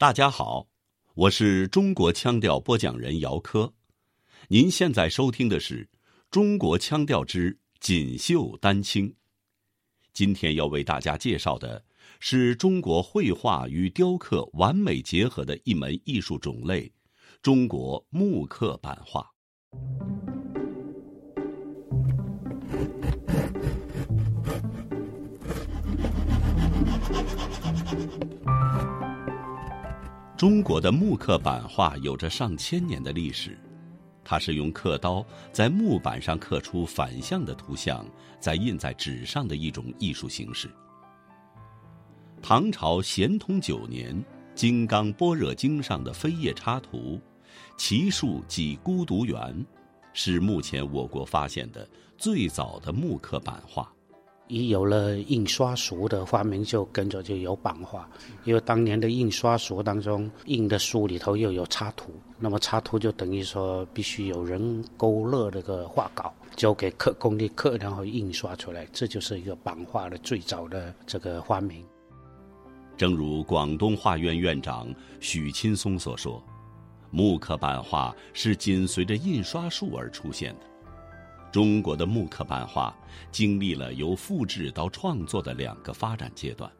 大家好，我是中国腔调播讲人姚科。您现在收听的是《中国腔调之锦绣丹青》。今天要为大家介绍的是中国绘画与雕刻完美结合的一门艺术种类——中国木刻版画。中国的木刻版画有着上千年的历史，它是用刻刀在木板上刻出反向的图像，再印在纸上的一种艺术形式。唐朝咸通九年，《金刚般若经》上的飞叶插图，奇树即孤独园，是目前我国发现的最早的木刻版画。一有了印刷术的发明，就跟着就有版画。因为当年的印刷术当中，印的书里头又有插图，那么插图就等于说必须有人勾勒这个画稿，交给刻工的刻，然后印刷出来，这就是一个版画的最早的这个发明。正如广东画院院长许钦松所说，木刻版画是紧随着印刷术而出现的。中国的木刻版画经历了由复制到创作的两个发展阶段。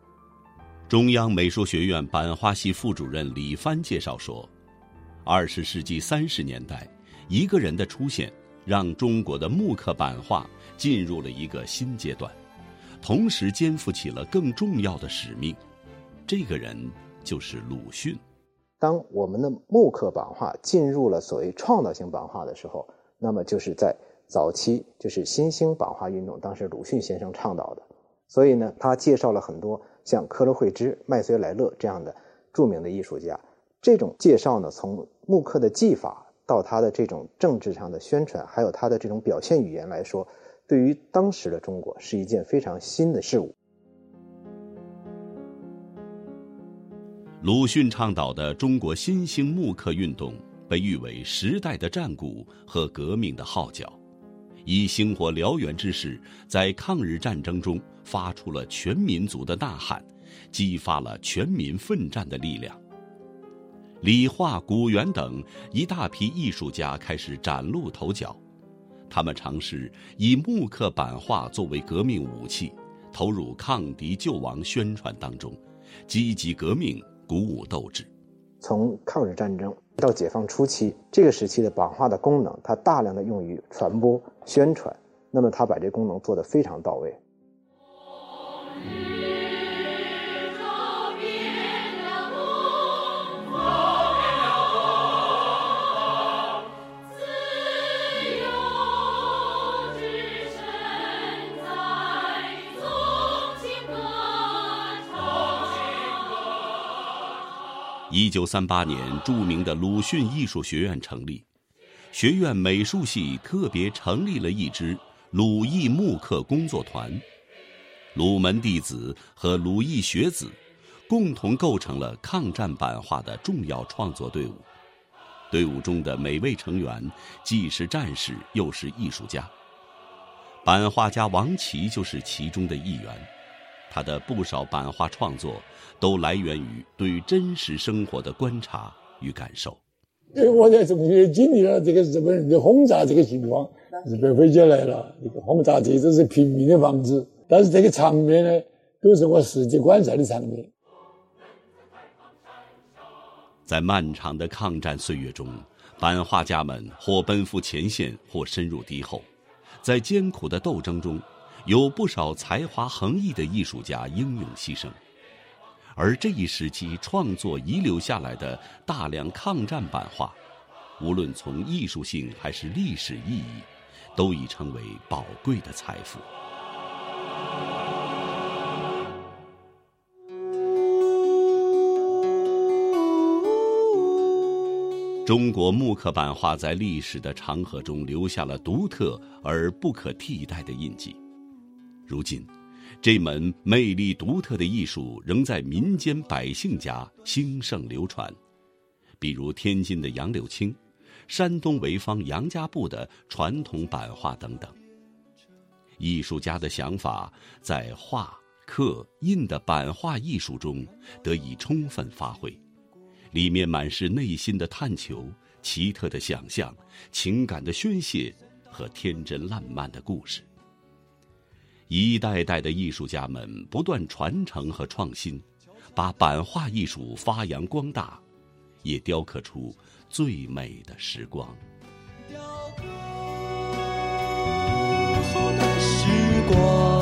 中央美术学院版画系副主任李帆介绍说：“二十世纪三十年代，一个人的出现让中国的木刻版画进入了一个新阶段，同时肩负起了更重要的使命。这个人就是鲁迅。当我们的木刻版画进入了所谓创造性版画的时候，那么就是在。”早期就是新兴版画运动，当时鲁迅先生倡导的，所以呢，他介绍了很多像科罗惠芝、麦绥莱勒这样的著名的艺术家。这种介绍呢，从木刻的技法到他的这种政治上的宣传，还有他的这种表现语言来说，对于当时的中国是一件非常新的事物。鲁迅倡导的中国新兴木刻运动，被誉为时代的战鼓和革命的号角。以星火燎原之势，在抗日战争中发出了全民族的呐喊，激发了全民奋战的力量。李化、古元等一大批艺术家开始崭露头角，他们尝试以木刻版画作为革命武器，投入抗敌救亡宣传当中，积极革命，鼓舞斗志。从抗日战争到解放初期，这个时期的版画的功能，它大量的用于传播宣传，那么它把这功能做得非常到位。一九三八年，著名的鲁迅艺术学院成立，学院美术系特别成立了一支鲁艺木刻工作团，鲁门弟子和鲁艺学子共同构成了抗战版画的重要创作队伍。队伍中的每位成员既是战士，又是艺术家。版画家王琦就是其中的一员。他的不少版画创作都来源于对真实生活的观察与感受。我在中学经历了这个日本人的轰炸这个情况，日本飞机来了，这个轰炸这都是平民的房子，但是这个场面呢，都是我实际观察的场面。在漫长的抗战岁月中，版画家们或奔赴前线，或深入敌后，在艰苦的斗争中。有不少才华横溢的艺术家英勇牺牲，而这一时期创作遗留下来的大量抗战版画，无论从艺术性还是历史意义，都已成为宝贵的财富。中国木刻版画在历史的长河中留下了独特而不可替代的印记。如今，这门魅力独特的艺术仍在民间百姓家兴盛流传，比如天津的杨柳青，山东潍坊杨家埠的传统版画等等。艺术家的想法在画、刻、印的版画艺术中得以充分发挥，里面满是内心的探求、奇特的想象、情感的宣泄和天真烂漫的故事。一代代的艺术家们不断传承和创新，把版画艺术发扬光大，也雕刻出最美的时光。雕刻后的时光，